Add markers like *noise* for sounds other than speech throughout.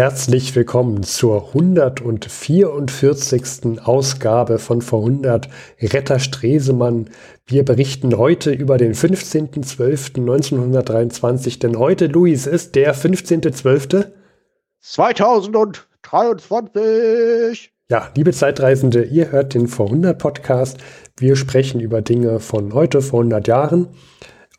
Herzlich willkommen zur 144. Ausgabe von Vor 100 Retter Stresemann. Wir berichten heute über den 15.12.1923, denn heute, Luis, ist der 15.12. 2023. Ja, liebe Zeitreisende, ihr hört den Vor 100 Podcast. Wir sprechen über Dinge von heute, vor 100 Jahren.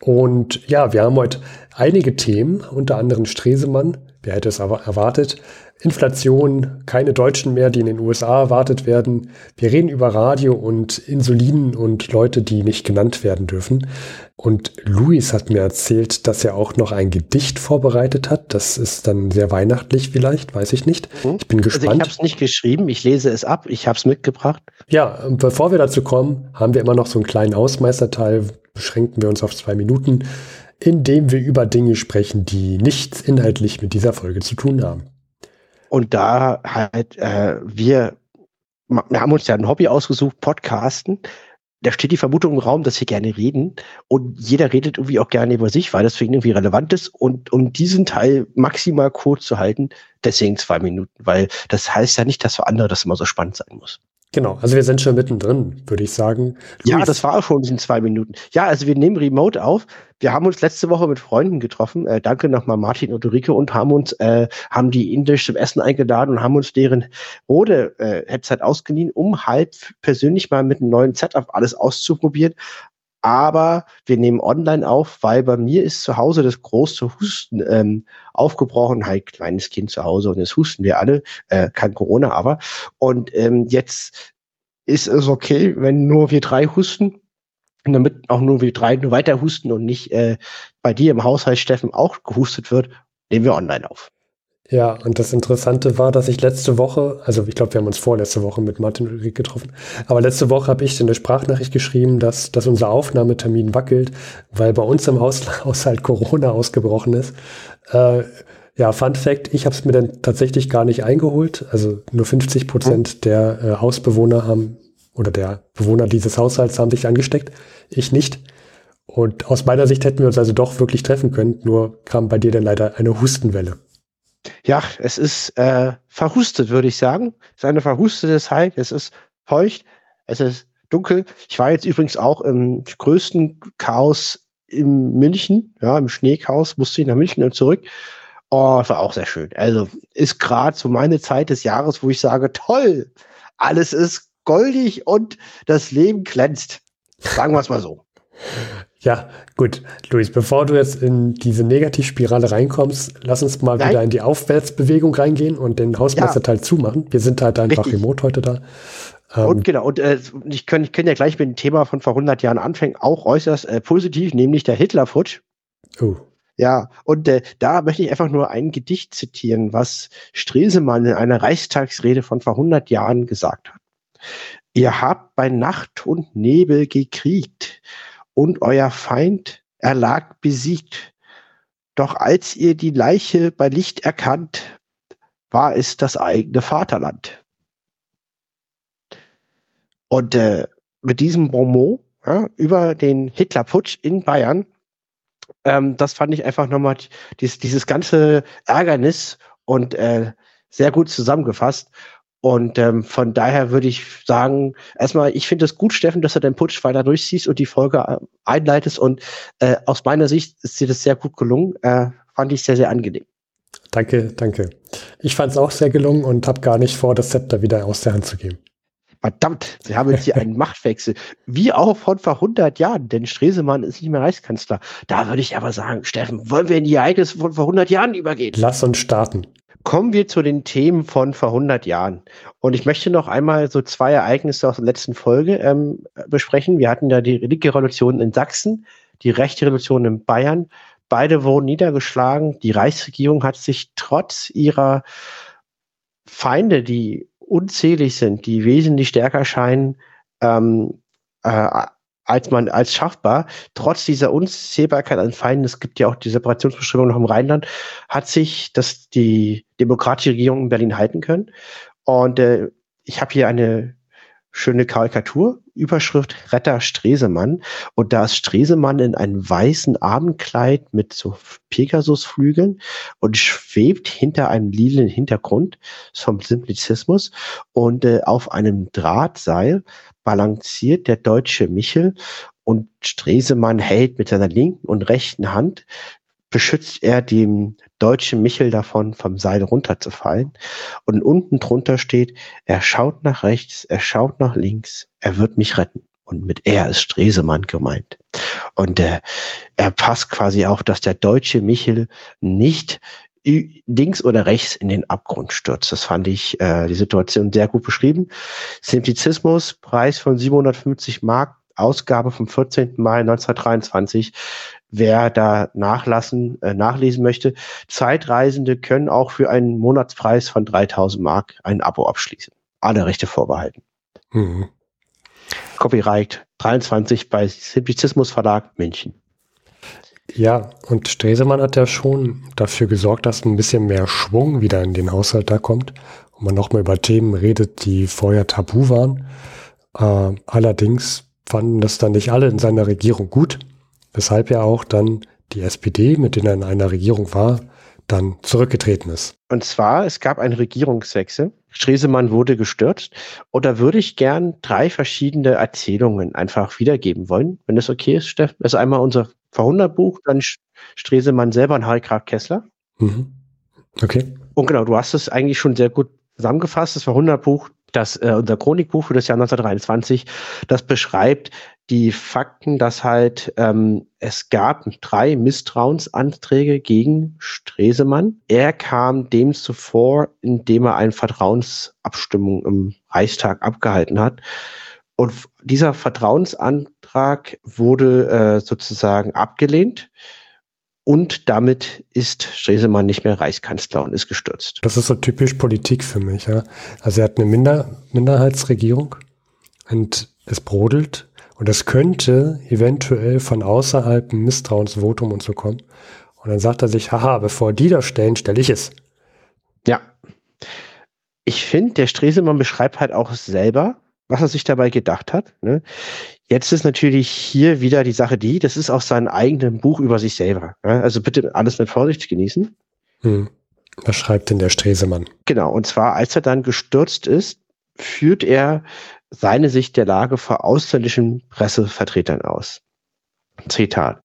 Und ja, wir haben heute einige Themen, unter anderem Stresemann. Wer hätte es erwartet? Inflation, keine Deutschen mehr, die in den USA erwartet werden. Wir reden über Radio und Insulin und Leute, die nicht genannt werden dürfen. Und Luis hat mir erzählt, dass er auch noch ein Gedicht vorbereitet hat. Das ist dann sehr weihnachtlich vielleicht, weiß ich nicht. Mhm. Ich bin gespannt. Also ich habe es nicht geschrieben, ich lese es ab, ich habe es mitgebracht. Ja, bevor wir dazu kommen, haben wir immer noch so einen kleinen Ausmeisterteil, beschränken wir uns auf zwei Minuten indem wir über Dinge sprechen, die nichts inhaltlich mit dieser Folge zu tun haben. Und da halt, äh, wir, wir haben uns ja ein Hobby ausgesucht, Podcasten. Da steht die Vermutung im Raum, dass wir gerne reden. Und jeder redet irgendwie auch gerne über sich, weil das für ihn irgendwie relevant ist. Und um diesen Teil maximal kurz zu halten, deswegen zwei Minuten. Weil das heißt ja nicht, dass für andere das immer so spannend sein muss. Genau, also wir sind schon mittendrin, würde ich sagen. Luis. Ja, das war auch schon in zwei Minuten. Ja, also wir nehmen Remote auf. Wir haben uns letzte Woche mit Freunden getroffen. Äh, danke nochmal Martin und Ulrike und haben uns, äh, haben die indisch zum Essen eingeladen und haben uns deren Rode äh, ausgeliehen, um halt persönlich mal mit einem neuen Setup alles auszuprobieren aber wir nehmen online auf, weil bei mir ist zu Hause das große Husten ähm, aufgebrochen, halt kleines Kind zu Hause und jetzt husten wir alle, äh, kein Corona aber. Und ähm, jetzt ist es okay, wenn nur wir drei husten, und damit auch nur wir drei nur weiter husten und nicht äh, bei dir im Haushalt, Steffen, auch gehustet wird, nehmen wir online auf. Ja, und das Interessante war, dass ich letzte Woche, also ich glaube, wir haben uns vorletzte Woche mit Martin Ulrich getroffen, aber letzte Woche habe ich in der Sprachnachricht geschrieben, dass, dass unser Aufnahmetermin wackelt, weil bei uns im Haus, *laughs* Haushalt Corona ausgebrochen ist. Äh, ja, Fun Fact, ich habe es mir dann tatsächlich gar nicht eingeholt. Also nur 50 Prozent mhm. der äh, Hausbewohner haben oder der Bewohner dieses Haushalts haben sich angesteckt. Ich nicht. Und aus meiner Sicht hätten wir uns also doch wirklich treffen können, nur kam bei dir dann leider eine Hustenwelle. Ja, es ist äh, verhustet, würde ich sagen. Es ist eine verhustete Zeit. Es ist feucht. Es ist dunkel. Ich war jetzt übrigens auch im größten Chaos in München, ja, im Schneechaos, musste ich nach München und zurück. Oh, war auch sehr schön. Also ist gerade so meine Zeit des Jahres, wo ich sage, toll, alles ist goldig und das Leben glänzt. Sagen wir es mal so. *laughs* Ja, gut. Luis, bevor du jetzt in diese Negativspirale reinkommst, lass uns mal Nein. wieder in die Aufwärtsbewegung reingehen und den Hausmeisterteil ja. zumachen. Wir sind halt einfach Richtig. remote heute da. Ähm, und genau, und äh, ich kann, ich kann ja gleich mit dem Thema von vor 100 Jahren anfangen, auch äußerst äh, positiv, nämlich der Hitlerputsch. Oh. Ja, und äh, da möchte ich einfach nur ein Gedicht zitieren, was Stresemann in einer Reichstagsrede von vor 100 Jahren gesagt hat. Ihr habt bei Nacht und Nebel gekriegt und euer Feind erlag besiegt. Doch als ihr die Leiche bei Licht erkannt, war es das eigene Vaterland. Und äh, mit diesem Bonmot ja, über den Hitlerputsch in Bayern, ähm, das fand ich einfach nochmal dieses, dieses ganze Ärgernis und äh, sehr gut zusammengefasst. Und ähm, von daher würde ich sagen, erstmal, ich finde es gut, Steffen, dass du deinen Putsch weiter durchziehst und die Folge äh, einleitest. Und äh, aus meiner Sicht ist dir das sehr gut gelungen. Äh, fand ich sehr, sehr angenehm. Danke, danke. Ich fand es auch sehr gelungen und habe gar nicht vor, das Zepter wieder aus der Hand zu geben. Verdammt, Sie haben jetzt hier einen *laughs* Machtwechsel. Wie auch von vor 100 Jahren, denn Stresemann ist nicht mehr Reichskanzler. Da würde ich aber sagen, Steffen, wollen wir in die Ereignisse von vor 100 Jahren übergehen? Lass uns starten. Kommen wir zu den Themen von vor 100 Jahren. Und ich möchte noch einmal so zwei Ereignisse aus der letzten Folge ähm, besprechen. Wir hatten ja die linke Revolution in Sachsen, die rechte Revolution in Bayern. Beide wurden niedergeschlagen. Die Reichsregierung hat sich trotz ihrer Feinde, die unzählig sind, die wesentlich stärker scheinen, ähm, äh, als man als schaffbar, trotz dieser Unzählbarkeit an Feinden, es gibt ja auch die Separationsbestimmung noch im Rheinland, hat sich das die demokratische Regierung in Berlin halten können. Und äh, ich habe hier eine schöne Karikatur, Überschrift Retter Stresemann. Und da ist Stresemann in einem weißen Abendkleid mit so Pegasusflügeln und schwebt hinter einem lilanen Hintergrund vom Simplizismus und äh, auf einem Drahtseil balanciert der deutsche Michel und Stresemann hält mit seiner linken und rechten Hand beschützt er dem deutschen Michel davon, vom Seil runterzufallen. Und unten drunter steht, er schaut nach rechts, er schaut nach links, er wird mich retten. Und mit er ist Stresemann gemeint. Und äh, er passt quasi auch, dass der deutsche Michel nicht links oder rechts in den Abgrund stürzt. Das fand ich äh, die Situation sehr gut beschrieben. Simplizismus, Preis von 750 Mark, Ausgabe vom 14. Mai 1923 wer da nachlassen, äh, nachlesen möchte. Zeitreisende können auch für einen Monatspreis von 3000 Mark ein Abo abschließen. Alle Rechte vorbehalten. Mhm. Copyright 23 bei Simplizismus Verlag München. Ja, und Stresemann hat ja schon dafür gesorgt, dass ein bisschen mehr Schwung wieder in den Haushalt da kommt und man nochmal über Themen redet, die vorher tabu waren. Äh, allerdings fanden das dann nicht alle in seiner Regierung gut weshalb ja auch dann die SPD, mit denen er in einer Regierung war, dann zurückgetreten ist. Und zwar, es gab einen Regierungswechsel. Stresemann wurde gestürzt. Und da würde ich gern drei verschiedene Erzählungen einfach wiedergeben wollen, wenn das okay ist, Steffen. Also einmal unser Verhunderbuch, dann Stresemann selber und Harry Graf Kessler. Mhm. Okay. Und genau, du hast es eigentlich schon sehr gut zusammengefasst. Das Verhunderbuch, das äh, unser Chronikbuch für das Jahr 1923, das beschreibt die Fakten, dass halt ähm, es gab drei Misstrauensanträge gegen Stresemann. Er kam dem zuvor, indem er eine Vertrauensabstimmung im Reichstag abgehalten hat. Und dieser Vertrauensantrag wurde äh, sozusagen abgelehnt. Und damit ist Stresemann nicht mehr Reichskanzler und ist gestürzt. Das ist so typisch Politik für mich. Ja? Also er hat eine Minder Minderheitsregierung und es brodelt und es könnte eventuell von außerhalb ein Misstrauensvotum und so kommen. Und dann sagt er sich, haha, bevor die das stellen, stelle ich es. Ja. Ich finde, der Stresemann beschreibt halt auch selber, was er sich dabei gedacht hat. Ne? Jetzt ist natürlich hier wieder die Sache die, das ist auch sein eigenes Buch über sich selber. Ne? Also bitte alles mit Vorsicht genießen. Hm. Was schreibt denn der Stresemann? Genau, und zwar, als er dann gestürzt ist, führt er seine Sicht der Lage vor ausländischen Pressevertretern aus. Zitat.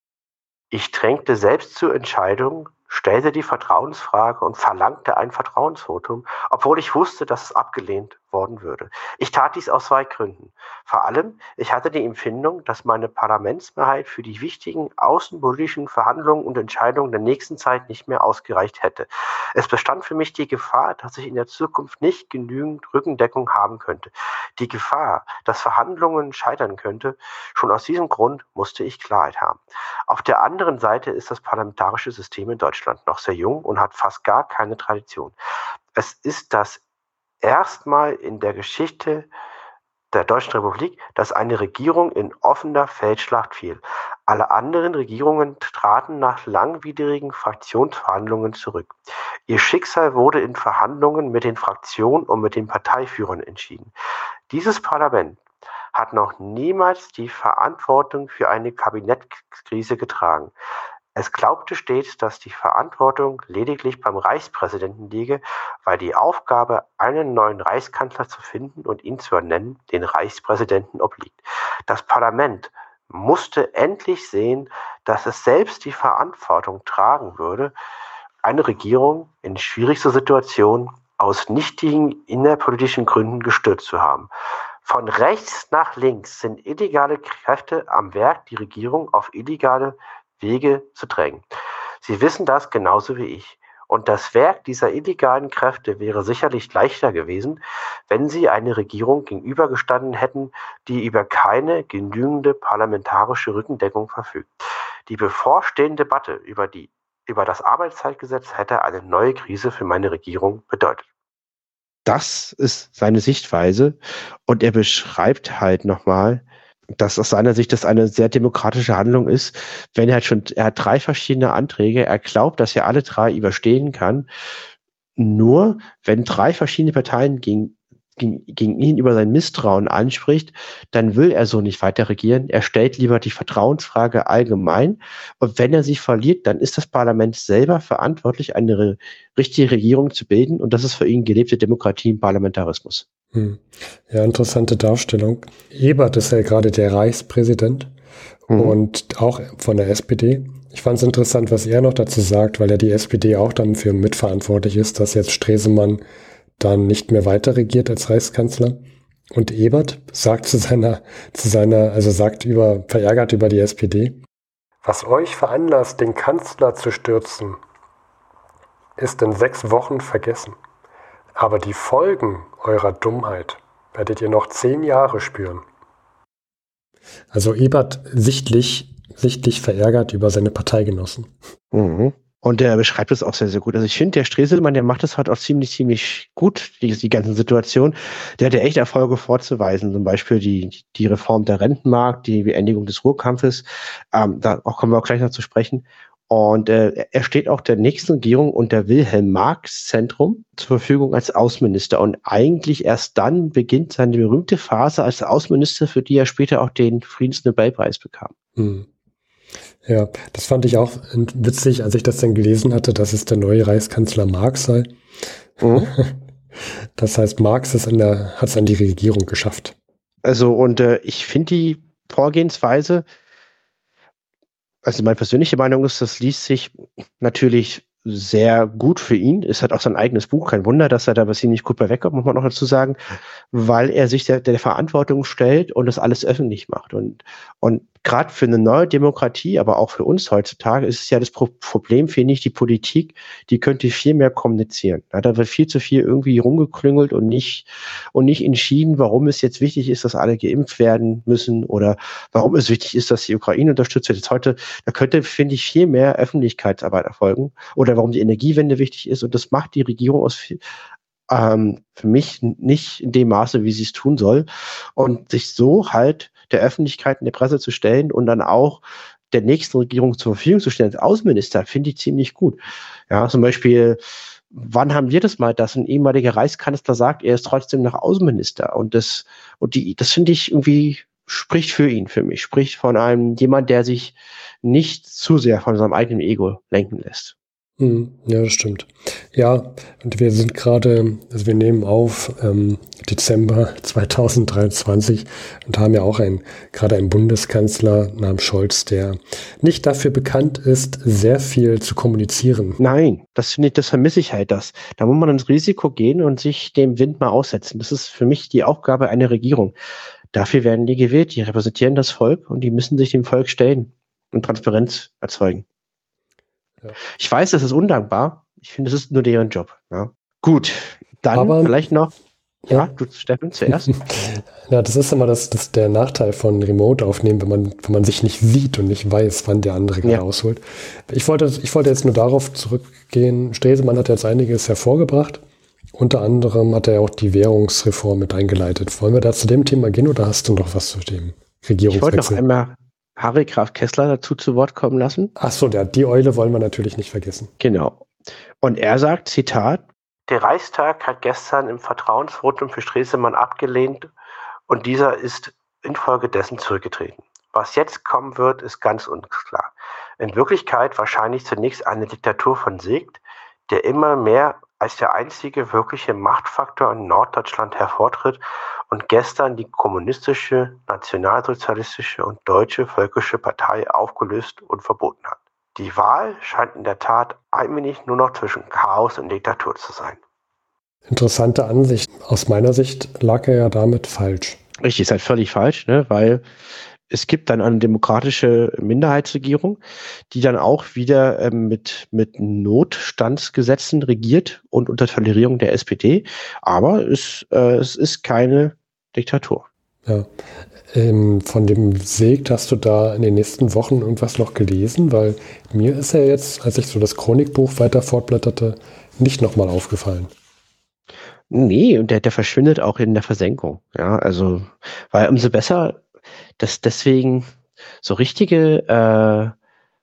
Ich drängte selbst zur Entscheidung, stellte die Vertrauensfrage und verlangte ein Vertrauensvotum, obwohl ich wusste, dass es abgelehnt worden würde. Ich tat dies aus zwei Gründen. Vor allem, ich hatte die Empfindung, dass meine Parlamentsmehrheit für die wichtigen außenpolitischen Verhandlungen und Entscheidungen der nächsten Zeit nicht mehr ausgereicht hätte. Es bestand für mich die Gefahr, dass ich in der Zukunft nicht genügend Rückendeckung haben könnte. Die Gefahr, dass Verhandlungen scheitern könnte, schon aus diesem Grund musste ich Klarheit haben. Auf der anderen Seite ist das parlamentarische System in Deutschland noch sehr jung und hat fast gar keine Tradition. Es ist das erstmal in der Geschichte der Deutschen Republik, dass eine Regierung in offener Feldschlacht fiel. Alle anderen Regierungen traten nach langwidrigen Fraktionsverhandlungen zurück. Ihr Schicksal wurde in Verhandlungen mit den Fraktionen und mit den Parteiführern entschieden. Dieses Parlament hat noch niemals die Verantwortung für eine Kabinettskrise getragen. Es glaubte stets, dass die Verantwortung lediglich beim Reichspräsidenten liege, weil die Aufgabe, einen neuen Reichskanzler zu finden und ihn zu ernennen, den Reichspräsidenten obliegt. Das Parlament musste endlich sehen, dass es selbst die Verantwortung tragen würde, eine Regierung in schwierigster Situation aus nichtigen innerpolitischen Gründen gestürzt zu haben. Von rechts nach links sind illegale Kräfte am Werk, die Regierung auf illegale Wege zu drängen. Sie wissen das genauso wie ich. Und das Werk dieser illegalen Kräfte wäre sicherlich leichter gewesen, wenn sie eine Regierung gegenübergestanden hätten, die über keine genügende parlamentarische Rückendeckung verfügt. Die bevorstehende Debatte über, die, über das Arbeitszeitgesetz hätte eine neue Krise für meine Regierung bedeutet. Das ist seine Sichtweise und er beschreibt halt nochmal, dass aus seiner Sicht das eine sehr demokratische Handlung ist, wenn er halt schon, er hat drei verschiedene Anträge, er glaubt, dass er alle drei überstehen kann. Nur wenn drei verschiedene Parteien gegen gegen, gegen ihn über sein Misstrauen anspricht, dann will er so nicht weiter regieren. Er stellt lieber die Vertrauensfrage allgemein. Und wenn er sich verliert, dann ist das Parlament selber verantwortlich, eine richtige Regierung zu bilden. Und das ist für ihn gelebte Demokratie im Parlamentarismus. Hm. Ja, interessante Darstellung. Ebert ist ja gerade der Reichspräsident mhm. und auch von der SPD. Ich fand es interessant, was er noch dazu sagt, weil ja die SPD auch dafür mitverantwortlich ist, dass jetzt Stresemann dann nicht mehr weiter regiert als Reichskanzler. Und Ebert sagt zu seiner, zu seiner, also sagt über, verärgert über die SPD. Was euch veranlasst, den Kanzler zu stürzen, ist in sechs Wochen vergessen. Aber die Folgen eurer Dummheit werdet ihr noch zehn Jahre spüren. Also Ebert sichtlich, sichtlich verärgert über seine Parteigenossen. Mhm. Und der beschreibt es auch sehr, sehr gut. Also ich finde, der Streselmann, der macht das halt auch ziemlich, ziemlich gut, die, die ganzen Situationen. Der hat ja echt Erfolge vorzuweisen. Zum Beispiel die, die Reform der Rentenmarkt, die Beendigung des Ruhrkampfes. Ähm, da auch kommen wir auch gleich noch zu sprechen. Und äh, er steht auch der nächsten Regierung unter Wilhelm Marx Zentrum zur Verfügung als Außenminister. Und eigentlich erst dann beginnt seine berühmte Phase als Außenminister, für die er später auch den Friedensnobelpreis bekam. Hm. Ja, das fand ich auch witzig, als ich das dann gelesen hatte, dass es der neue Reichskanzler Marx sei. Mhm. *laughs* Das heißt, Marx ist der, hat es an die Regierung geschafft. Also, und äh, ich finde die Vorgehensweise, also meine persönliche Meinung ist, das liest sich natürlich sehr gut für ihn. Es hat auch sein eigenes Buch. Kein Wunder, dass er da ziemlich gut bei wegkommt, muss man noch dazu sagen, weil er sich der, der Verantwortung stellt und das alles öffentlich macht. Und, und gerade für eine neue Demokratie, aber auch für uns heutzutage, ist es ja das Pro Problem, finde ich, die Politik, die könnte viel mehr kommunizieren. Ja, da wird viel zu viel irgendwie rumgeklüngelt und nicht, und nicht entschieden, warum es jetzt wichtig ist, dass alle geimpft werden müssen oder warum es wichtig ist, dass die Ukraine unterstützt wird. Jetzt heute, da könnte, finde ich, viel mehr Öffentlichkeitsarbeit erfolgen oder warum die Energiewende wichtig ist. Und das macht die Regierung aus, ähm, für mich nicht in dem Maße, wie sie es tun soll. Und sich so halt der Öffentlichkeit in der Presse zu stellen und dann auch der nächsten Regierung zur Verfügung zu stellen als Außenminister, finde ich ziemlich gut. Ja, zum Beispiel, wann haben wir das mal, dass ein ehemaliger Reichskanzler sagt, er ist trotzdem noch Außenminister? Und das, und die, das finde ich irgendwie spricht für ihn, für mich, spricht von einem jemand, der sich nicht zu sehr von seinem eigenen Ego lenken lässt. Hm, ja, das stimmt. Ja, und wir sind gerade, also wir nehmen auf ähm, Dezember *laughs* 2023 und haben ja auch ein, gerade einen Bundeskanzler namens Scholz, der nicht dafür bekannt ist, sehr viel zu kommunizieren. Nein, das finde ich, das vermisse ich halt das. Da muss man ins Risiko gehen und sich dem Wind mal aussetzen. Das ist für mich die Aufgabe einer Regierung. Dafür werden die gewählt, die repräsentieren das Volk und die müssen sich dem Volk stellen und Transparenz erzeugen. Ja. Ich weiß, das ist undankbar. Ich finde, das ist nur deren Job. Ja. Gut, dann Aber, vielleicht noch. Ja, du, Steffen, zuerst. *laughs* ja, das ist immer das, das der Nachteil von Remote aufnehmen, wenn man, wenn man sich nicht sieht und nicht weiß, wann der andere gerade ja. ausholt. Ich wollte, ich wollte jetzt nur darauf zurückgehen. Stresemann hat jetzt einiges hervorgebracht. Unter anderem hat er auch die Währungsreform mit eingeleitet. Wollen wir da zu dem Thema gehen oder hast du noch was zu dem Regierungswechsel? Ich wollte noch einmal Harry Graf Kessler dazu zu Wort kommen lassen. Ach so, der, die Eule wollen wir natürlich nicht vergessen. Genau. Und er sagt, Zitat, der Reichstag hat gestern im Vertrauensvotum für Stresemann abgelehnt und dieser ist infolgedessen zurückgetreten. Was jetzt kommen wird, ist ganz unklar. In Wirklichkeit wahrscheinlich zunächst eine Diktatur von Segt, der immer mehr als der einzige wirkliche Machtfaktor in Norddeutschland hervortritt und gestern die kommunistische, nationalsozialistische und deutsche völkische Partei aufgelöst und verboten hat. Die Wahl scheint in der Tat ein wenig nur noch zwischen Chaos und Diktatur zu sein. Interessante Ansicht. Aus meiner Sicht lag er ja damit falsch. Richtig, ist halt völlig falsch, ne? weil es gibt dann eine demokratische Minderheitsregierung, die dann auch wieder ähm, mit, mit Notstandsgesetzen regiert und unter Tolerierung der SPD. Aber es, äh, es ist keine Diktatur. Ja. Ähm, von dem Segt hast du da in den nächsten Wochen irgendwas noch gelesen? Weil mir ist er jetzt, als ich so das Chronikbuch weiter fortblätterte, nicht nochmal aufgefallen. Nee, und der, der verschwindet auch in der Versenkung. Ja, also, weil umso besser, dass deswegen so richtige, äh,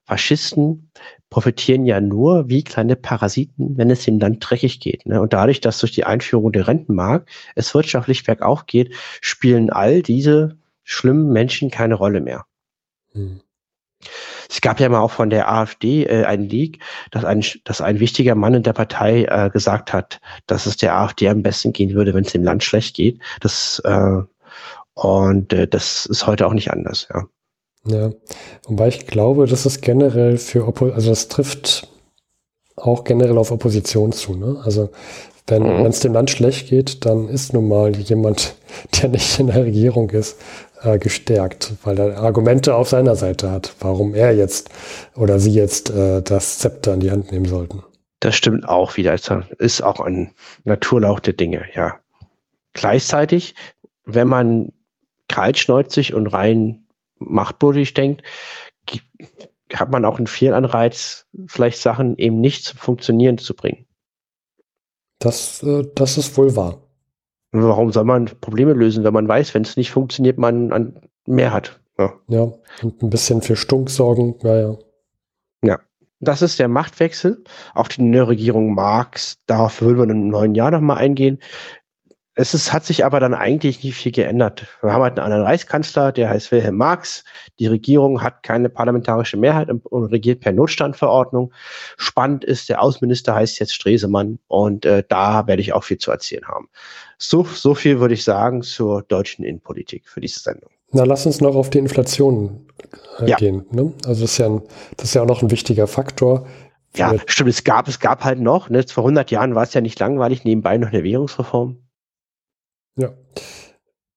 Faschisten profitieren ja nur wie kleine Parasiten, wenn es dem Land dreckig geht. Ne? Und dadurch, dass durch die Einführung der Rentenmark es wirtschaftlich bergauf geht, spielen all diese schlimmen Menschen keine Rolle mehr. Hm. Es gab ja mal auch von der AfD äh, ein Leak, dass ein, dass ein wichtiger Mann in der Partei äh, gesagt hat, dass es der AfD am besten gehen würde, wenn es dem Land schlecht geht. Das, äh, und äh, das ist heute auch nicht anders, ja. Ja, wobei ich glaube, das ist generell für Oppo also das trifft auch generell auf Opposition zu. Ne? Also wenn mhm. es dem Land schlecht geht, dann ist nun mal jemand, *laughs* der nicht in der Regierung ist, äh, gestärkt, weil er Argumente auf seiner Seite hat, warum er jetzt oder sie jetzt äh, das Zepter in die Hand nehmen sollten. Das stimmt auch wieder. Es ist auch ein Naturlauch der Dinge, ja. Gleichzeitig, wenn man kaltschneuzig und rein machtbürdig denkt, hat man auch einen Fehlanreiz, vielleicht Sachen eben nicht zum Funktionieren zu bringen. Das, äh, das ist wohl wahr. Warum soll man Probleme lösen, wenn man weiß, wenn es nicht funktioniert, man an mehr hat? Ja. ja, und ein bisschen für Stunk sorgen, naja. Ja, das ist der Machtwechsel. Auch die neue Regierung Marx, darauf würden wir im neuen Jahr nochmal eingehen. Es ist, hat sich aber dann eigentlich nicht viel geändert. Wir haben halt einen anderen Reichskanzler, der heißt Wilhelm Marx. Die Regierung hat keine parlamentarische Mehrheit und regiert per Notstandverordnung. Spannend ist, der Außenminister heißt jetzt Stresemann und äh, da werde ich auch viel zu erzählen haben. So, so viel würde ich sagen zur deutschen Innenpolitik für diese Sendung. Na, lass uns noch auf die Inflation äh, ja. gehen. Ne? Also das ist, ja ein, das ist ja auch noch ein wichtiger Faktor. Ja, stimmt. Es gab, es gab halt noch, ne, vor 100 Jahren war es ja nicht langweilig, nebenbei noch eine Währungsreform. Ja.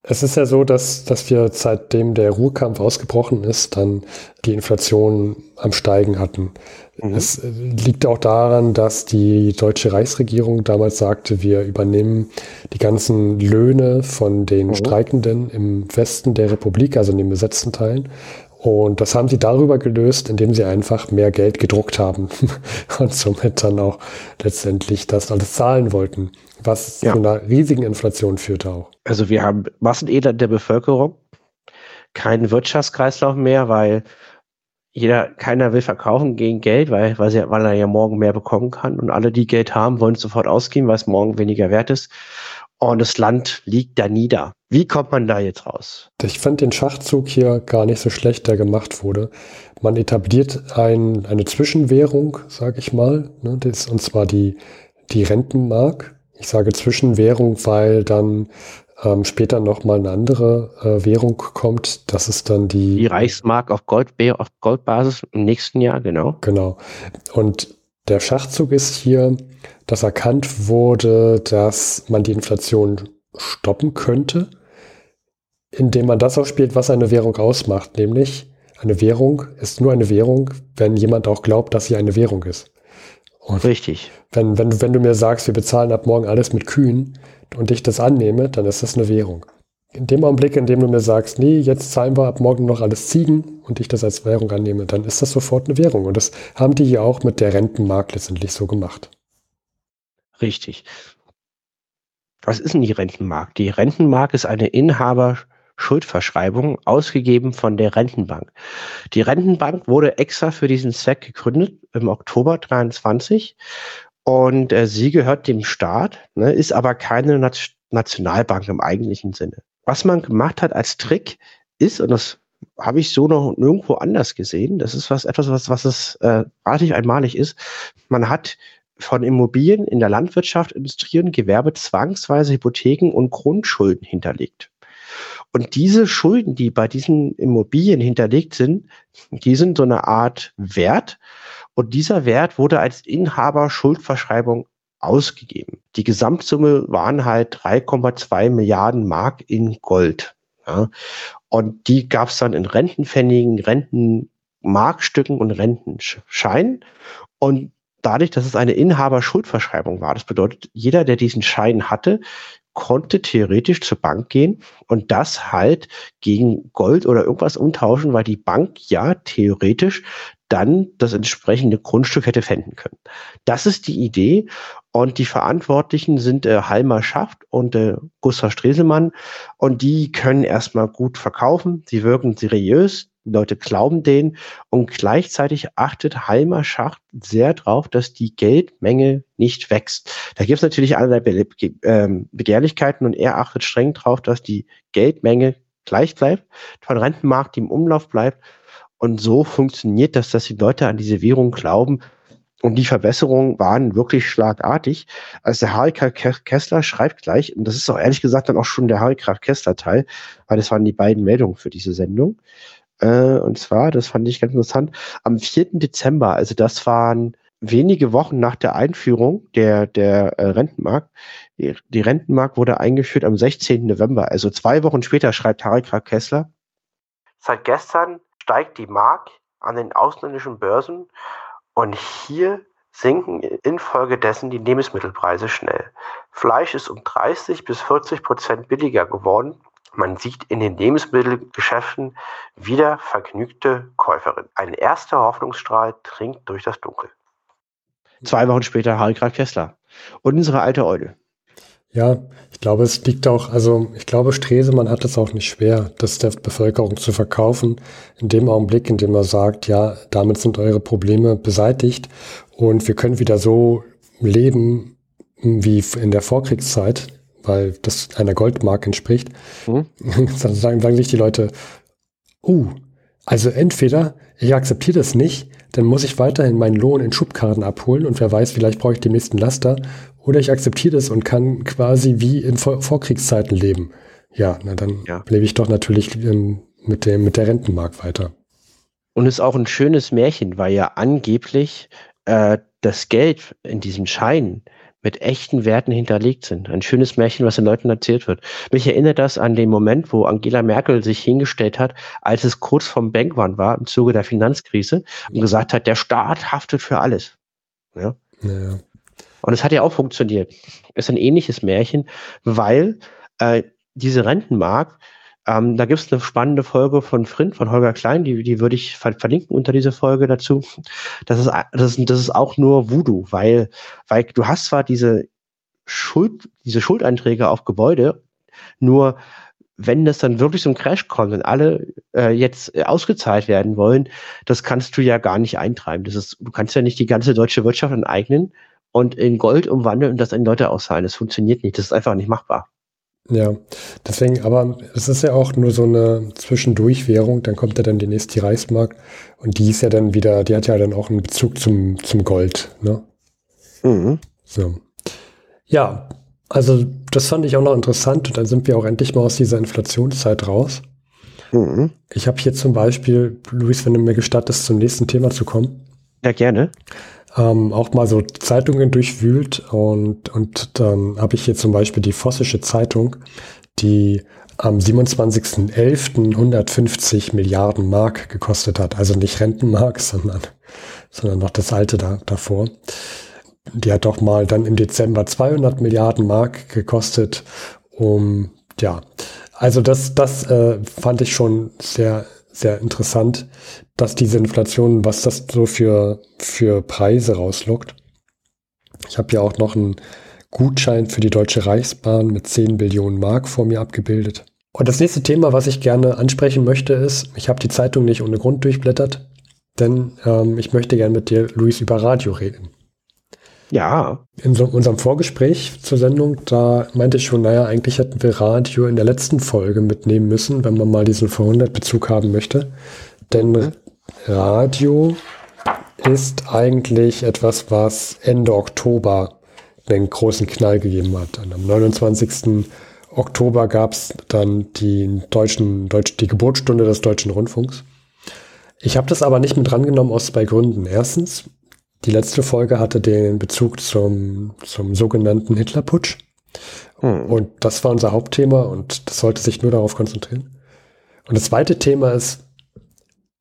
Es ist ja so, dass, dass wir seitdem der Ruhrkampf ausgebrochen ist, dann die Inflation am Steigen hatten. Mhm. Es liegt auch daran, dass die deutsche Reichsregierung damals sagte, wir übernehmen die ganzen Löhne von den mhm. Streikenden im Westen der Republik, also in den besetzten Teilen. Und das haben sie darüber gelöst, indem sie einfach mehr Geld gedruckt haben *laughs* und somit dann auch letztendlich das alles zahlen wollten was ja. zu einer riesigen Inflation führt auch. Also wir haben Massenelend der Bevölkerung, keinen Wirtschaftskreislauf mehr, weil jeder, keiner will verkaufen gegen Geld, weil, weil, sie, weil er ja morgen mehr bekommen kann. Und alle, die Geld haben, wollen es sofort ausgeben, weil es morgen weniger wert ist. Und das Land liegt da nieder. Wie kommt man da jetzt raus? Ich fand den Schachzug hier gar nicht so schlecht, der gemacht wurde. Man etabliert ein, eine Zwischenwährung, sage ich mal, ne, das, und zwar die, die Rentenmark. Ich sage Zwischenwährung, weil dann ähm, später nochmal eine andere äh, Währung kommt. Das ist dann die. Die Reichsmark auf, Gold, auf Goldbasis im nächsten Jahr, genau. Genau. Und der Schachzug ist hier, dass erkannt wurde, dass man die Inflation stoppen könnte, indem man das ausspielt, was eine Währung ausmacht. Nämlich, eine Währung ist nur eine Währung, wenn jemand auch glaubt, dass sie eine Währung ist. Und Richtig. Wenn, wenn, wenn du mir sagst, wir bezahlen ab morgen alles mit Kühen und ich das annehme, dann ist das eine Währung. In dem Augenblick, in dem du mir sagst, nee, jetzt zahlen wir ab morgen noch alles Ziegen und ich das als Währung annehme, dann ist das sofort eine Währung. Und das haben die ja auch mit der Rentenmark letztendlich so gemacht. Richtig. Was ist denn die Rentenmark? Die Rentenmark ist eine Inhaber Schuldverschreibung ausgegeben von der Rentenbank. Die Rentenbank wurde extra für diesen Zweck gegründet im Oktober 23 und äh, sie gehört dem Staat, ne, ist aber keine Nat Nationalbank im eigentlichen Sinne. Was man gemacht hat als Trick ist, und das habe ich so noch nirgendwo anders gesehen, das ist was etwas, was, was es äh, relativ einmalig ist. Man hat von Immobilien in der Landwirtschaft, Industrie und Gewerbe zwangsweise Hypotheken und Grundschulden hinterlegt. Und diese Schulden, die bei diesen Immobilien hinterlegt sind, die sind so eine Art Wert. Und dieser Wert wurde als Inhaber-Schuldverschreibung ausgegeben. Die Gesamtsumme waren halt 3,2 Milliarden Mark in Gold. Ja. Und die gab es dann in Rentenpfennigen, Rentenmarkstücken und Rentenscheinen. Und dadurch, dass es eine Inhaber-Schuldverschreibung war, das bedeutet, jeder, der diesen Schein hatte, konnte theoretisch zur Bank gehen und das halt gegen Gold oder irgendwas umtauschen, weil die Bank ja theoretisch dann das entsprechende Grundstück hätte fänden können. Das ist die Idee und die Verantwortlichen sind äh, Halmer Schaft und äh, Gustav Streselmann und die können erstmal gut verkaufen, sie wirken seriös, Leute glauben denen und gleichzeitig achtet Halmer Schacht sehr drauf, dass die Geldmenge nicht wächst. Da gibt es natürlich allerlei Be Be ähm, Begehrlichkeiten und er achtet streng drauf, dass die Geldmenge gleich bleibt, von Rentenmarkt im Umlauf bleibt und so funktioniert das, dass die Leute an diese Währung glauben und die Verbesserungen waren wirklich schlagartig. Also der Harry Kessler schreibt gleich, und das ist auch ehrlich gesagt dann auch schon der Harry Kessler Teil, weil das waren die beiden Meldungen für diese Sendung. Äh, und zwar, das fand ich ganz interessant, am 4. Dezember, also das waren wenige Wochen nach der Einführung der, der äh, Rentenmark. Die, die Rentenmark wurde eingeführt am 16. November, also zwei Wochen später schreibt Harry Kessler. Seit gestern steigt die Mark an den ausländischen Börsen und hier sinken infolgedessen die Lebensmittelpreise schnell. Fleisch ist um 30 bis 40 Prozent billiger geworden. Man sieht in den Lebensmittelgeschäften wieder vergnügte Käuferinnen. Ein erster Hoffnungsstrahl dringt durch das Dunkel. Zwei Wochen später Harry Graf Kessler. Und unsere alte Eule. Ja, ich glaube, es liegt auch, also ich glaube, Stresemann hat es auch nicht schwer, das der Bevölkerung zu verkaufen, in dem Augenblick, in dem er sagt, ja, damit sind eure Probleme beseitigt und wir können wieder so leben wie in der Vorkriegszeit, weil das einer Goldmark entspricht. Mhm. *laughs* Dann sagen, sagen sich die Leute, uh, also entweder ich akzeptiere das nicht, dann muss ich weiterhin meinen Lohn in Schubkarten abholen und wer weiß, vielleicht brauche ich den nächsten Laster oder ich akzeptiere das und kann quasi wie in Vor Vorkriegszeiten leben. Ja, na dann ja. lebe ich doch natürlich ähm, mit, dem, mit der Rentenmark weiter. Und es ist auch ein schönes Märchen, weil ja angeblich äh, das Geld in diesem Schein mit echten Werten hinterlegt sind. Ein schönes Märchen, was den Leuten erzählt wird. Mich erinnert das an den Moment, wo Angela Merkel sich hingestellt hat, als es kurz vom Bankrun war, im Zuge der Finanzkrise, und gesagt hat, der Staat haftet für alles. Ja. ja. Und es hat ja auch funktioniert. Ist ein ähnliches Märchen, weil äh, diese Rentenmark, ähm, da gibt es eine spannende Folge von Frind, von Holger Klein, die, die würde ich ver verlinken unter dieser Folge dazu. Das ist, das, ist, das ist auch nur Voodoo, weil, weil du hast zwar diese Schuld, diese Schuldeinträge auf Gebäude, nur wenn das dann wirklich zum Crash kommt und alle äh, jetzt ausgezahlt werden wollen, das kannst du ja gar nicht eintreiben. Das ist, du kannst ja nicht die ganze deutsche Wirtschaft enteignen und in Gold umwandeln und das in Leute auszahlen. Das funktioniert nicht. Das ist einfach nicht machbar. Ja, deswegen, aber es ist ja auch nur so eine Zwischendurchwährung, dann kommt ja dann die nächste Reichsmark und die ist ja dann wieder, die hat ja dann auch einen Bezug zum, zum Gold, ne? Mhm. So. Ja, also das fand ich auch noch interessant und dann sind wir auch endlich mal aus dieser Inflationszeit raus. Mhm. Ich habe hier zum Beispiel, Luis, wenn du mir gestattest, zum nächsten Thema zu kommen. Ja, gerne ähm, auch mal so Zeitungen durchwühlt und, und dann habe ich hier zum Beispiel die Vossische Zeitung, die am 27.11. 150 Milliarden Mark gekostet hat. Also nicht Rentenmark, *laughs* sondern, sondern noch das alte da, davor. Die hat doch mal dann im Dezember 200 Milliarden Mark gekostet. Um, ja, also das, das äh, fand ich schon sehr sehr interessant, dass diese Inflation, was das so für, für Preise rauslockt. Ich habe ja auch noch einen Gutschein für die Deutsche Reichsbahn mit 10 Billionen Mark vor mir abgebildet. Und das nächste Thema, was ich gerne ansprechen möchte, ist, ich habe die Zeitung nicht ohne Grund durchblättert, denn ähm, ich möchte gerne mit dir, Luis, über Radio reden. Ja. In so, unserem Vorgespräch zur Sendung, da meinte ich schon, naja, eigentlich hätten wir Radio in der letzten Folge mitnehmen müssen, wenn man mal diesen Vorhundert-Bezug haben möchte. Denn mhm. Radio ist eigentlich etwas, was Ende Oktober den großen Knall gegeben hat. Und am 29. Oktober gab es dann die, deutschen, Deutsch, die Geburtsstunde des Deutschen Rundfunks. Ich habe das aber nicht mit drangenommen aus zwei Gründen. Erstens, die letzte Folge hatte den Bezug zum, zum sogenannten Hitlerputsch. Hm. Und das war unser Hauptthema und das sollte sich nur darauf konzentrieren. Und das zweite Thema ist,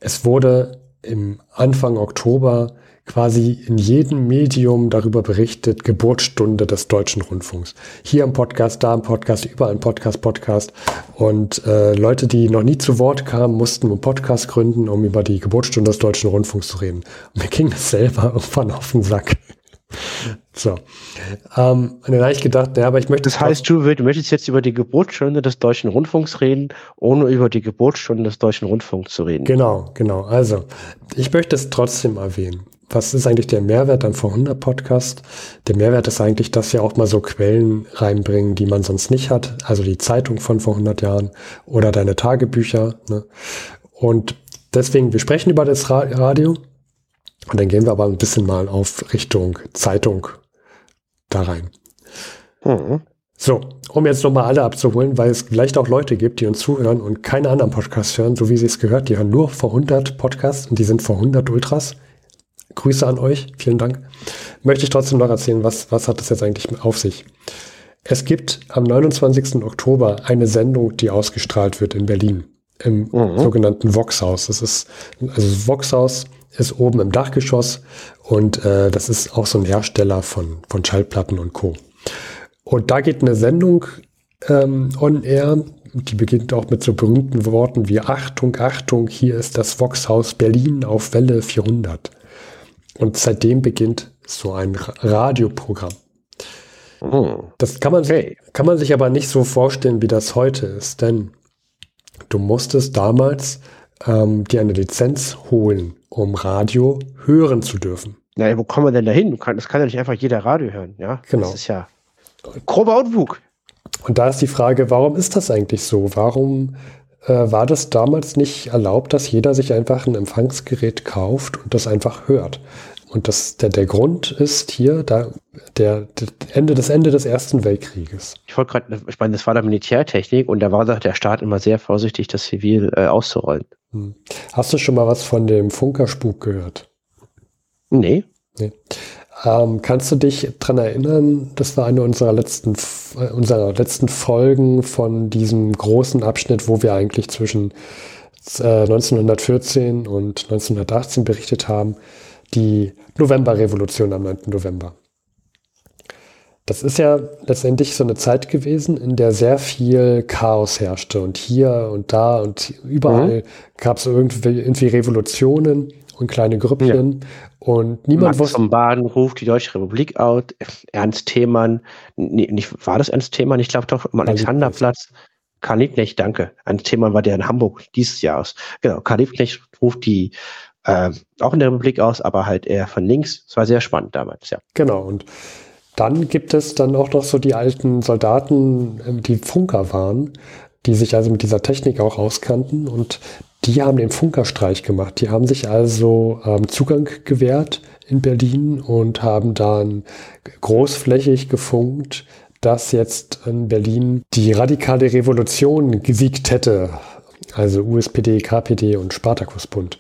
es wurde im Anfang Oktober quasi in jedem Medium darüber berichtet, Geburtsstunde des deutschen Rundfunks. Hier im Podcast, da im Podcast, überall im Podcast, Podcast. Und äh, Leute, die noch nie zu Wort kamen, mussten einen Podcast gründen, um über die Geburtsstunde des deutschen Rundfunks zu reden. Und mir ging das selber *laughs* irgendwann auf den Sack. So. Ähm, und dann habe ich gedacht, ja, aber ich möchte. Das heißt, du, du möchtest jetzt über die Geburtsstunde des Deutschen Rundfunks reden, ohne über die Geburtsstunde des Deutschen Rundfunks zu reden. Genau, genau. Also, ich möchte es trotzdem erwähnen. Was ist eigentlich der Mehrwert am Vor100-Podcast? Der Mehrwert ist eigentlich, dass wir auch mal so Quellen reinbringen, die man sonst nicht hat. Also die Zeitung von vor 100 Jahren oder deine Tagebücher. Ne? Und deswegen, wir sprechen über das Radio. Und dann gehen wir aber ein bisschen mal auf Richtung Zeitung da rein. Mhm. So, um jetzt nochmal alle abzuholen, weil es vielleicht auch Leute gibt, die uns zuhören und keine anderen Podcasts hören, so wie sie es gehört, die hören nur vor 100 Podcasts und die sind vor 100 Ultras. Grüße an euch, vielen Dank. Möchte ich trotzdem noch erzählen, was, was hat das jetzt eigentlich auf sich? Es gibt am 29. Oktober eine Sendung, die ausgestrahlt wird in Berlin im mhm. sogenannten Voxhaus. Das ist, also Voxhaus ist oben im Dachgeschoss und äh, das ist auch so ein Hersteller von, von Schallplatten und Co. Und da geht eine Sendung ähm, on air, die beginnt auch mit so berühmten Worten wie Achtung, Achtung, hier ist das Voxhaus Berlin auf Welle 400. Und seitdem beginnt so ein Radioprogramm. Oh. Das kann man, okay. kann man sich aber nicht so vorstellen, wie das heute ist, denn du musstest damals ähm, dir eine Lizenz holen, um Radio hören zu dürfen. Naja, wo kommen wir denn da hin? Das kann ja nicht einfach jeder Radio hören, ja? Genau. Das ist ja grober Unfug. Und da ist die Frage, warum ist das eigentlich so? Warum äh, war das damals nicht erlaubt, dass jeder sich einfach ein Empfangsgerät kauft und das einfach hört? Und das, der, der Grund ist hier da, der, der Ende, das Ende des Ersten Weltkrieges. Ich wollte gerade, ich meine, das war der Militärtechnik und da war der Staat immer sehr vorsichtig, das zivil äh, auszurollen. Hm. Hast du schon mal was von dem Funkerspuk gehört? Nee. nee. Ähm, kannst du dich daran erinnern, das war eine unserer letzten, äh, unserer letzten Folgen von diesem großen Abschnitt, wo wir eigentlich zwischen äh, 1914 und 1918 berichtet haben, die Novemberrevolution am 9. November. Das ist ja letztendlich so eine Zeit gewesen, in der sehr viel Chaos herrschte und hier und da und überall mhm. gab es irgendwie, irgendwie, Revolutionen und kleine Grüppchen ja. und niemand Max wusste. vom Baden ruft die Deutsche Republik out. Ernst Themann, nee, nicht, war das Ernst Themann? Ich glaube doch am Alexanderplatz. Karl Liebknecht, danke. Ernst Themann war der in Hamburg dieses Jahres. Genau, Karl Liebknecht ruft die äh, auch in der Republik aus, aber halt eher von links. Es war sehr spannend damals, ja. Genau, und dann gibt es dann auch noch so die alten Soldaten, ähm, die Funker waren, die sich also mit dieser Technik auch auskannten und die haben den Funkerstreich gemacht. Die haben sich also ähm, Zugang gewährt in Berlin und haben dann großflächig gefunkt, dass jetzt in Berlin die radikale Revolution gesiegt hätte. Also USPD, KPD und Spartakusbund.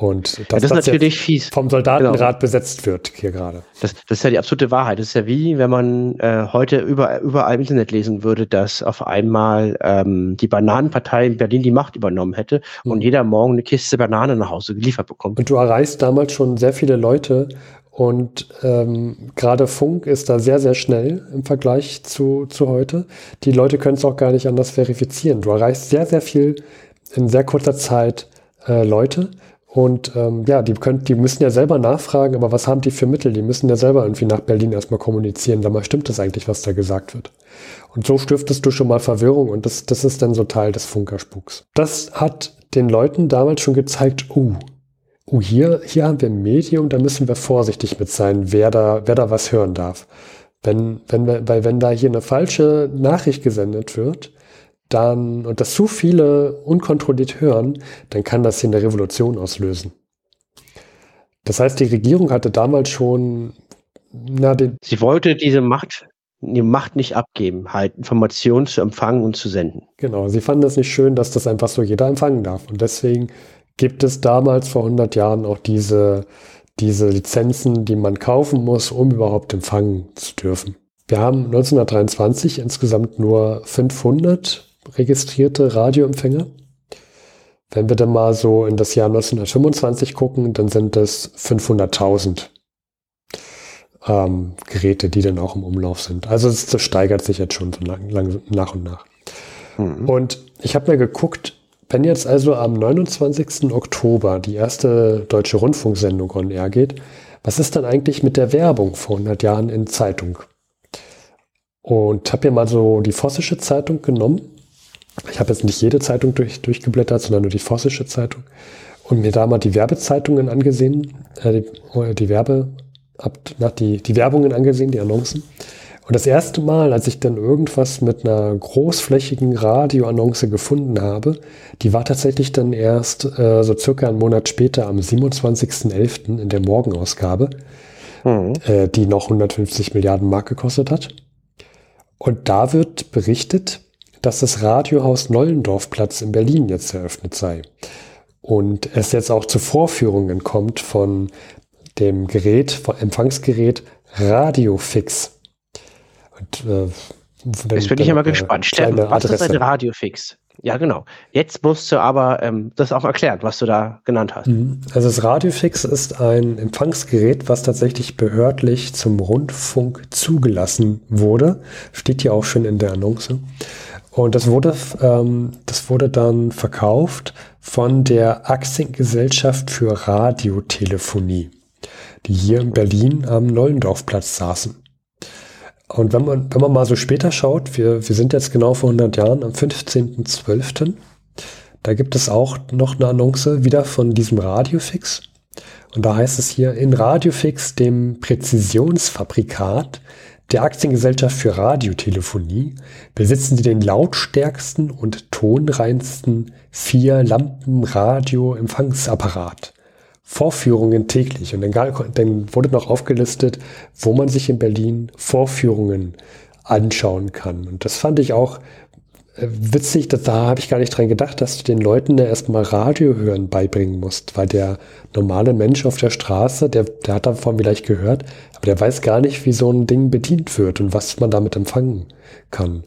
Und dass ja, das, das natürlich fies. vom Soldatenrat genau. besetzt wird hier gerade. Das, das ist ja die absolute Wahrheit. Das ist ja wie, wenn man äh, heute überall, überall im Internet lesen würde, dass auf einmal ähm, die Bananenpartei in Berlin die Macht übernommen hätte mhm. und jeder morgen eine Kiste Banane nach Hause geliefert bekommt. Und du erreichst damals schon sehr viele Leute und ähm, gerade Funk ist da sehr, sehr schnell im Vergleich zu, zu heute. Die Leute können es auch gar nicht anders verifizieren. Du erreichst sehr, sehr viel in sehr kurzer Zeit äh, Leute und ähm, ja, die, können, die müssen ja selber nachfragen, aber was haben die für Mittel? Die müssen ja selber irgendwie nach Berlin erstmal kommunizieren. Sag mal, stimmt das eigentlich, was da gesagt wird? Und so stiftest du schon mal Verwirrung und das, das ist dann so Teil des Funkerspuks. Das hat den Leuten damals schon gezeigt, uh, uh, hier, hier haben wir ein Medium, da müssen wir vorsichtig mit sein, wer da, wer da was hören darf. Wenn, wenn, weil wenn da hier eine falsche Nachricht gesendet wird, dann, und das zu viele unkontrolliert hören, dann kann das hier eine Revolution auslösen. Das heißt, die Regierung hatte damals schon, na, den. Sie wollte diese Macht, die Macht nicht abgeben, halt Informationen zu empfangen und zu senden. Genau, sie fanden es nicht schön, dass das einfach so jeder empfangen darf. Und deswegen gibt es damals vor 100 Jahren auch diese, diese Lizenzen, die man kaufen muss, um überhaupt empfangen zu dürfen. Wir haben 1923 insgesamt nur 500 registrierte Radioempfänger. Wenn wir dann mal so in das Jahr 1925 gucken, dann sind es 500.000 ähm, Geräte, die dann auch im Umlauf sind. Also es, das steigert sich jetzt schon so lang, lang, nach und nach. Mhm. Und ich habe mir geguckt, wenn jetzt also am 29. Oktober die erste deutsche Rundfunksendung on air geht, was ist dann eigentlich mit der Werbung vor 100 Jahren in Zeitung? Und habe mir mal so die Vossische Zeitung genommen. Ich habe jetzt nicht jede Zeitung durch, durchgeblättert, sondern nur die Vossische Zeitung. Und mir da mal die Werbezeitungen angesehen, äh, die, die Werbe, hab nach die, die Werbungen angesehen, die Annoncen. Und das erste Mal, als ich dann irgendwas mit einer großflächigen Radioannonce gefunden habe, die war tatsächlich dann erst äh, so circa einen Monat später, am 27.11. in der Morgenausgabe, mhm. äh, die noch 150 Milliarden Mark gekostet hat. Und da wird berichtet, dass das Radiohaus Nollendorfplatz in Berlin jetzt eröffnet sei. Und es jetzt auch zu Vorführungen kommt von dem Gerät, vom Empfangsgerät Radiofix. Und, äh, Jetzt bin ich immer gespannt. Steffen, was Adresse. ist ein Radiofix? Ja, genau. Jetzt musst du aber ähm, das auch erklären, was du da genannt hast. Mhm. Also das Radiofix ist ein Empfangsgerät, was tatsächlich behördlich zum Rundfunk zugelassen wurde. Steht ja auch schon in der Annonce. Und das wurde, ähm, das wurde dann verkauft von der Aktiengesellschaft für Radiotelefonie, die hier in Berlin am Neulendorfplatz saßen. Und wenn man, wenn man mal so später schaut, wir, wir sind jetzt genau vor 100 Jahren am 15.12., da gibt es auch noch eine Annonce wieder von diesem Radiofix. Und da heißt es hier, in Radiofix, dem Präzisionsfabrikat der Aktiengesellschaft für Radiotelefonie, besitzen sie den lautstärksten und tonreinsten vier Lampen Radio Empfangsapparat. Vorführungen täglich. Und dann, wurde noch aufgelistet, wo man sich in Berlin Vorführungen anschauen kann. Und das fand ich auch witzig, dass, da habe ich gar nicht dran gedacht, dass du den Leuten ja erstmal Radio hören beibringen musst, weil der normale Mensch auf der Straße, der, der hat davon vielleicht gehört, aber der weiß gar nicht, wie so ein Ding bedient wird und was man damit empfangen kann.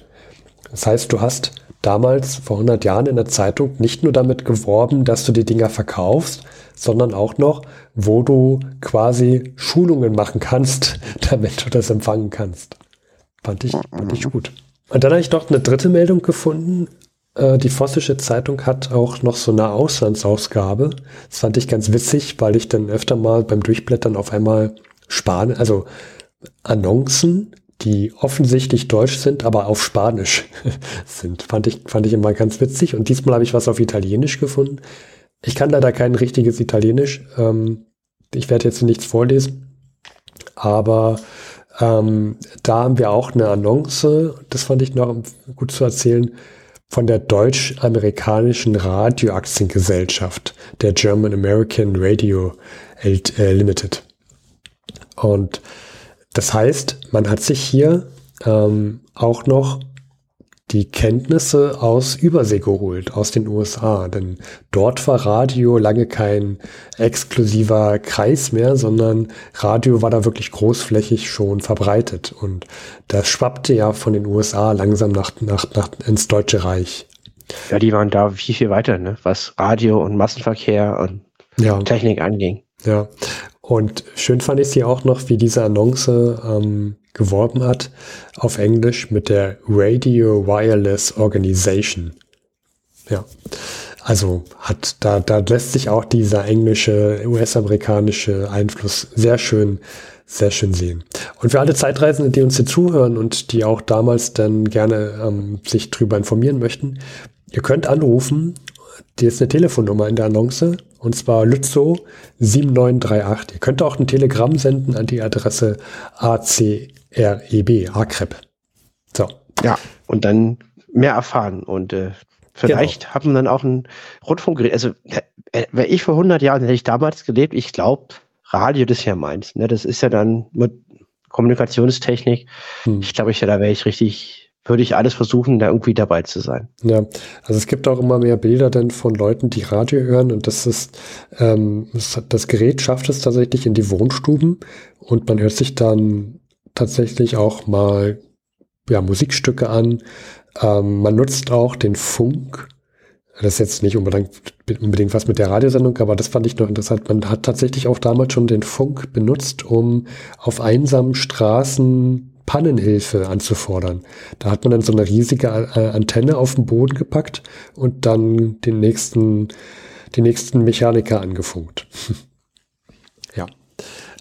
Das heißt, du hast damals vor 100 Jahren in der Zeitung nicht nur damit geworben, dass du die Dinger verkaufst, sondern auch noch, wo du quasi Schulungen machen kannst, *laughs* damit du das empfangen kannst. Fand ich, fand ich gut. Und dann habe ich noch eine dritte Meldung gefunden. Äh, die Vossische Zeitung hat auch noch so eine Auslandsausgabe. Das fand ich ganz witzig, weil ich dann öfter mal beim Durchblättern auf einmal Span also Annoncen die offensichtlich deutsch sind, aber auf Spanisch *laughs* sind. Fand ich, fand ich immer ganz witzig. Und diesmal habe ich was auf Italienisch gefunden. Ich kann leider kein richtiges Italienisch. Ähm, ich werde jetzt nichts vorlesen. Aber ähm, da haben wir auch eine Annonce, das fand ich noch gut zu erzählen, von der deutsch-amerikanischen Radioaktiengesellschaft, der German American Radio äh, Limited. Und das heißt, man hat sich hier ähm, auch noch die Kenntnisse aus Übersee geholt, aus den USA. Denn dort war Radio lange kein exklusiver Kreis mehr, sondern Radio war da wirklich großflächig schon verbreitet. Und das schwappte ja von den USA langsam nach, nach, nach ins Deutsche Reich. Ja, die waren da viel, viel weiter, ne? was Radio und Massenverkehr und ja. Technik anging. Ja, und schön fand ich sie auch noch, wie diese Annonce ähm, geworben hat auf Englisch mit der Radio Wireless Organization. Ja, also hat da, da lässt sich auch dieser englische, US-amerikanische Einfluss sehr schön, sehr schön sehen. Und für alle Zeitreisenden, die uns hier zuhören und die auch damals dann gerne ähm, sich drüber informieren möchten, ihr könnt anrufen. Die ist eine Telefonnummer in der Annonce und zwar Lützow 7938. Ihr könnt auch ein Telegramm senden an die Adresse ACREB, ACREB. So. Ja, und dann mehr erfahren und äh, vielleicht genau. haben wir dann auch ein Rundfunkgerät. Also, äh, wäre ich vor 100 Jahren, hätte ich damals gelebt, ich glaube, Radio, das ist ja meins. Ne? Das ist ja dann mit Kommunikationstechnik. Hm. Ich glaube, ich, da wäre ich richtig würde ich alles versuchen, da irgendwie dabei zu sein. Ja, also es gibt auch immer mehr Bilder dann von Leuten, die Radio hören und das ist, ähm, das Gerät schafft es tatsächlich in die Wohnstuben und man hört sich dann tatsächlich auch mal ja, Musikstücke an. Ähm, man nutzt auch den Funk. Das ist jetzt nicht unbedingt, unbedingt was mit der Radiosendung, aber das fand ich noch interessant. Man hat tatsächlich auch damals schon den Funk benutzt, um auf einsamen Straßen Pannenhilfe anzufordern. Da hat man dann so eine riesige äh, Antenne auf den Boden gepackt und dann den nächsten, den nächsten Mechaniker angefunkt. *laughs*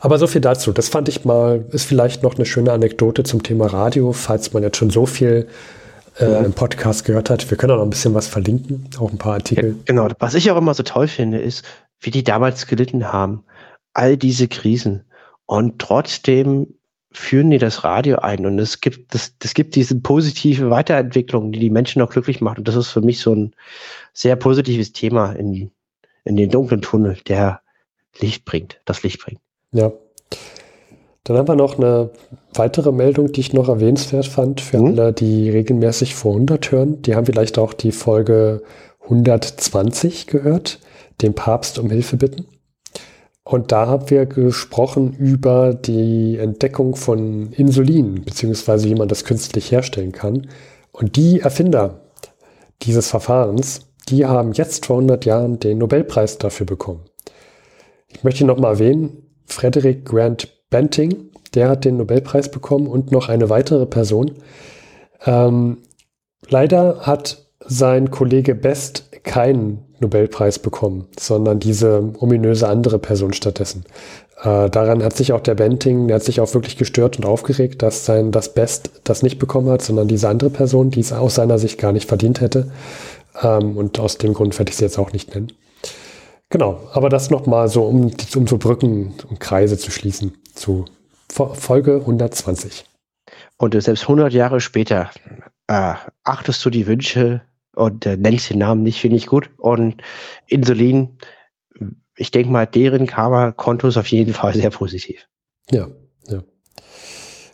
Aber so viel dazu. Das fand ich mal, ist vielleicht noch eine schöne Anekdote zum Thema Radio, falls man jetzt schon so viel äh, im Podcast gehört hat. Wir können auch noch ein bisschen was verlinken, auch ein paar Artikel. Genau. Was ich auch immer so toll finde, ist, wie die damals gelitten haben. All diese Krisen. Und trotzdem führen die das Radio ein und es gibt, das, das gibt diese positive Weiterentwicklung, die die Menschen auch glücklich macht. Und das ist für mich so ein sehr positives Thema in, in den dunklen Tunnel, der Licht bringt, das Licht bringt. Ja. Dann haben wir noch eine weitere Meldung, die ich noch erwähnenswert fand für mhm. alle, die regelmäßig vor 100 hören. Die haben vielleicht auch die Folge 120 gehört, den Papst um Hilfe bitten. Und da haben wir gesprochen über die Entdeckung von Insulin, beziehungsweise wie man das künstlich herstellen kann. Und die Erfinder dieses Verfahrens, die haben jetzt vor 100 Jahren den Nobelpreis dafür bekommen. Ich möchte noch mal erwähnen, Frederick Grant Banting, der hat den Nobelpreis bekommen und noch eine weitere Person. Ähm, leider hat sein Kollege Best keinen Nobelpreis bekommen, sondern diese ominöse andere Person stattdessen. Äh, daran hat sich auch der Benting, der hat sich auch wirklich gestört und aufgeregt, dass sein das Best das nicht bekommen hat, sondern diese andere Person, die es aus seiner Sicht gar nicht verdient hätte. Ähm, und aus dem Grund werde ich sie jetzt auch nicht nennen. Genau, aber das nochmal so, um, um so Brücken und Kreise zu schließen zu Folge 120. Und selbst 100 Jahre später äh, achtest du die Wünsche und äh, nennst den Namen nicht, finde ich gut. Und Insulin, ich denke mal, deren Karma-Konto ist auf jeden Fall sehr positiv. Ja, ja.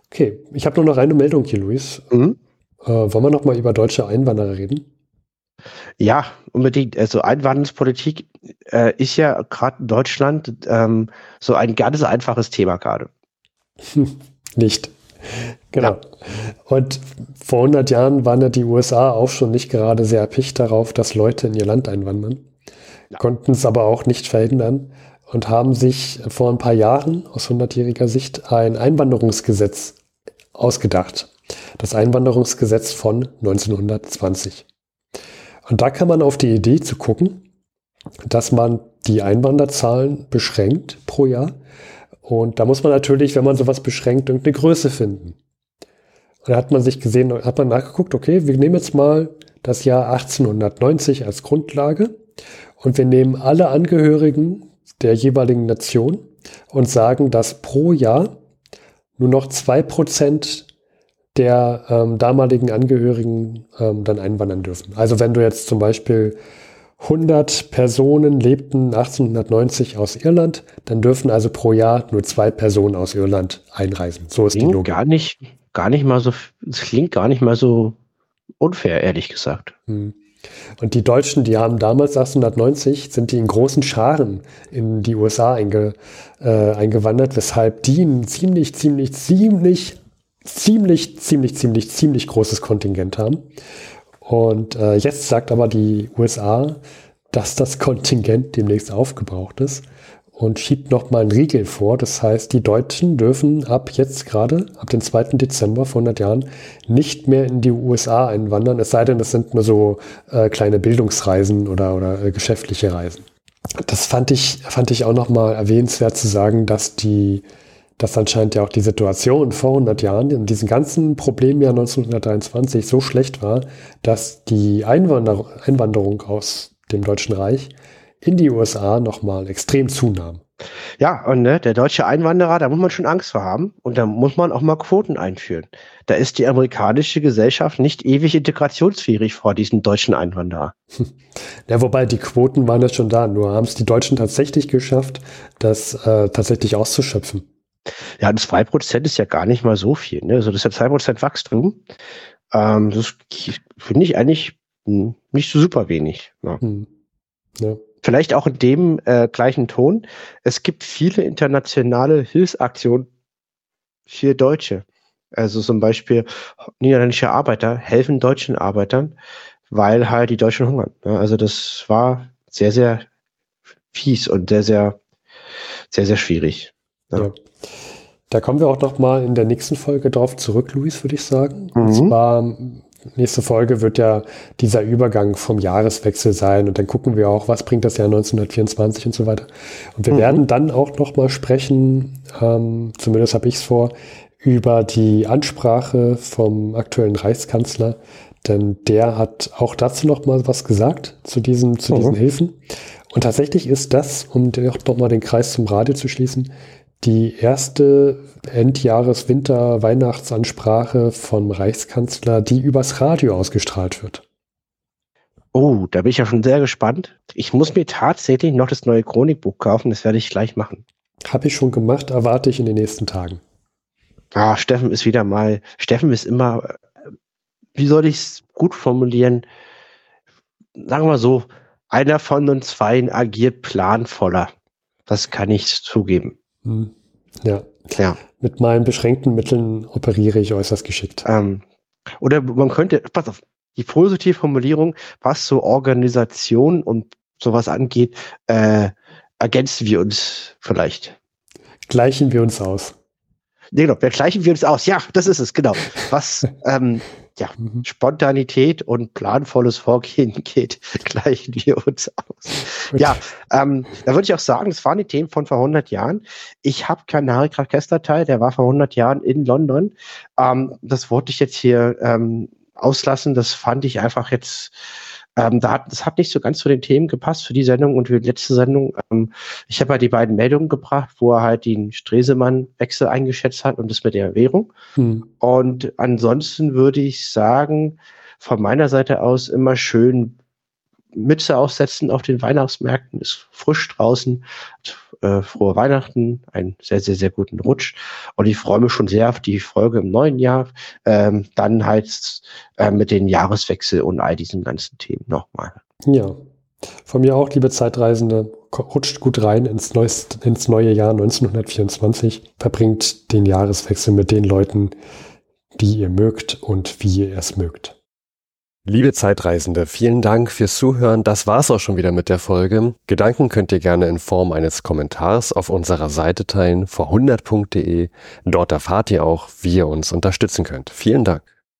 Okay, ich habe nur noch eine Meldung hier, Luis. Mhm. Äh, wollen wir noch mal über deutsche Einwanderer reden? Ja, unbedingt. Also Einwanderungspolitik äh, ist ja gerade in Deutschland ähm, so ein ganz einfaches Thema gerade. *laughs* Nicht. Genau. Ja. Und vor 100 Jahren waren ja die USA auch schon nicht gerade sehr erpicht darauf, dass Leute in ihr Land einwandern, ja. konnten es aber auch nicht verhindern und haben sich vor ein paar Jahren aus 100-jähriger Sicht ein Einwanderungsgesetz ausgedacht. Das Einwanderungsgesetz von 1920. Und da kann man auf die Idee zu gucken, dass man die Einwanderzahlen beschränkt pro Jahr und da muss man natürlich, wenn man sowas beschränkt, irgendeine Größe finden. Und da hat man sich gesehen, hat man nachgeguckt, okay, wir nehmen jetzt mal das Jahr 1890 als Grundlage und wir nehmen alle Angehörigen der jeweiligen Nation und sagen, dass pro Jahr nur noch zwei Prozent der ähm, damaligen Angehörigen ähm, dann einwandern dürfen. Also wenn du jetzt zum Beispiel 100 Personen lebten 1890 aus Irland, dann dürfen also pro Jahr nur zwei Personen aus Irland einreisen. So ist klingt die Logik. Gar nicht, gar nicht mal so, es klingt gar nicht mal so unfair, ehrlich gesagt. Hm. Und die Deutschen, die haben damals 1890, sind die in großen Scharen in die USA einge, äh, eingewandert, weshalb die ein ziemlich, ziemlich, ziemlich, ziemlich, ziemlich, ziemlich, ziemlich großes Kontingent haben. Und äh, jetzt sagt aber die USA, dass das Kontingent demnächst aufgebraucht ist und schiebt nochmal einen Riegel vor. Das heißt, die Deutschen dürfen ab jetzt gerade, ab dem 2. Dezember vor 100 Jahren, nicht mehr in die USA einwandern, es sei denn, es sind nur so äh, kleine Bildungsreisen oder, oder äh, geschäftliche Reisen. Das fand ich, fand ich auch nochmal erwähnenswert zu sagen, dass die dass anscheinend ja auch die Situation vor 100 Jahren in diesem ganzen Problemjahr 1923 so schlecht war, dass die Einwander Einwanderung aus dem Deutschen Reich in die USA nochmal extrem zunahm. Ja, und ne, der deutsche Einwanderer, da muss man schon Angst vor haben und da muss man auch mal Quoten einführen. Da ist die amerikanische Gesellschaft nicht ewig integrationsfähig vor diesen deutschen Einwanderer. *laughs* Ja, wobei die Quoten waren ja schon da, nur haben es die Deutschen tatsächlich geschafft, das äh, tatsächlich auszuschöpfen. Ja, das 2% ist ja gar nicht mal so viel. Ne? Also das ist ja 2% Wachstum. Ähm, das finde ich eigentlich nicht so super wenig. Ja. Hm. Ja. Vielleicht auch in dem äh, gleichen Ton. Es gibt viele internationale Hilfsaktionen für Deutsche. Also zum Beispiel niederländische Arbeiter helfen deutschen Arbeitern, weil halt die Deutschen hungern. Ja, also das war sehr, sehr fies und sehr, sehr, sehr, sehr schwierig. Ja. Da kommen wir auch noch mal in der nächsten Folge drauf zurück, Luis, würde ich sagen. Mhm. Und zwar nächste Folge wird ja dieser Übergang vom Jahreswechsel sein und dann gucken wir auch, was bringt das Jahr 1924 und so weiter. Und wir mhm. werden dann auch nochmal sprechen, ähm, zumindest habe ich es vor, über die Ansprache vom aktuellen Reichskanzler, denn der hat auch dazu nochmal was gesagt, zu diesen, zu mhm. diesen Hilfen. Und tatsächlich ist das, um doch mal den Kreis zum Radio zu schließen, die erste Endjahres-Winter-Weihnachtsansprache vom Reichskanzler, die übers Radio ausgestrahlt wird. Oh, da bin ich ja schon sehr gespannt. Ich muss mir tatsächlich noch das neue Chronikbuch kaufen, das werde ich gleich machen. Habe ich schon gemacht, erwarte ich in den nächsten Tagen. Ah, Steffen ist wieder mal, Steffen ist immer, wie soll ich es gut formulieren? Sagen wir so, einer von uns beiden agiert planvoller. Das kann ich zugeben. Hm. Ja. ja. Mit meinen beschränkten Mitteln operiere ich äußerst geschickt. Ähm, oder man könnte, pass auf, die positive Formulierung, was so Organisation und sowas angeht, äh, ergänzen wir uns vielleicht. Gleichen wir uns aus. Nee, genau, wir gleichen wir uns aus. Ja, das ist es, genau. Was *laughs* ähm, ja, mhm. Spontanität und planvolles Vorgehen *laughs* geht, gleichen wir uns aus. Okay. Ja, ähm, da würde ich auch sagen, das waren die Themen von vor 100 Jahren. Ich habe keinen Harry Krach Teil, der war vor 100 Jahren in London. Ähm, das wollte ich jetzt hier ähm, auslassen. Das fand ich einfach jetzt ähm, da hat, das hat nicht so ganz zu den Themen gepasst für die Sendung und für die letzte Sendung. Ähm, ich habe halt die beiden Meldungen gebracht, wo er halt den Stresemann-Wechsel eingeschätzt hat und das mit der Währung. Hm. Und ansonsten würde ich sagen, von meiner Seite aus immer schön Mütze aufsetzen auf den Weihnachtsmärkten, ist frisch draußen. Äh, frohe Weihnachten, einen sehr, sehr, sehr guten Rutsch. Und ich freue mich schon sehr auf die Folge im neuen Jahr. Ähm, dann halt äh, mit den Jahreswechsel und all diesen ganzen Themen nochmal. Ja, von mir auch, liebe Zeitreisende, rutscht gut rein ins, neues, ins neue Jahr 1924, verbringt den Jahreswechsel mit den Leuten, die ihr mögt und wie ihr es mögt. Liebe Zeitreisende, vielen Dank fürs Zuhören. Das war's auch schon wieder mit der Folge. Gedanken könnt ihr gerne in Form eines Kommentars auf unserer Seite teilen, vor100.de. Dort erfahrt ihr auch, wie ihr uns unterstützen könnt. Vielen Dank.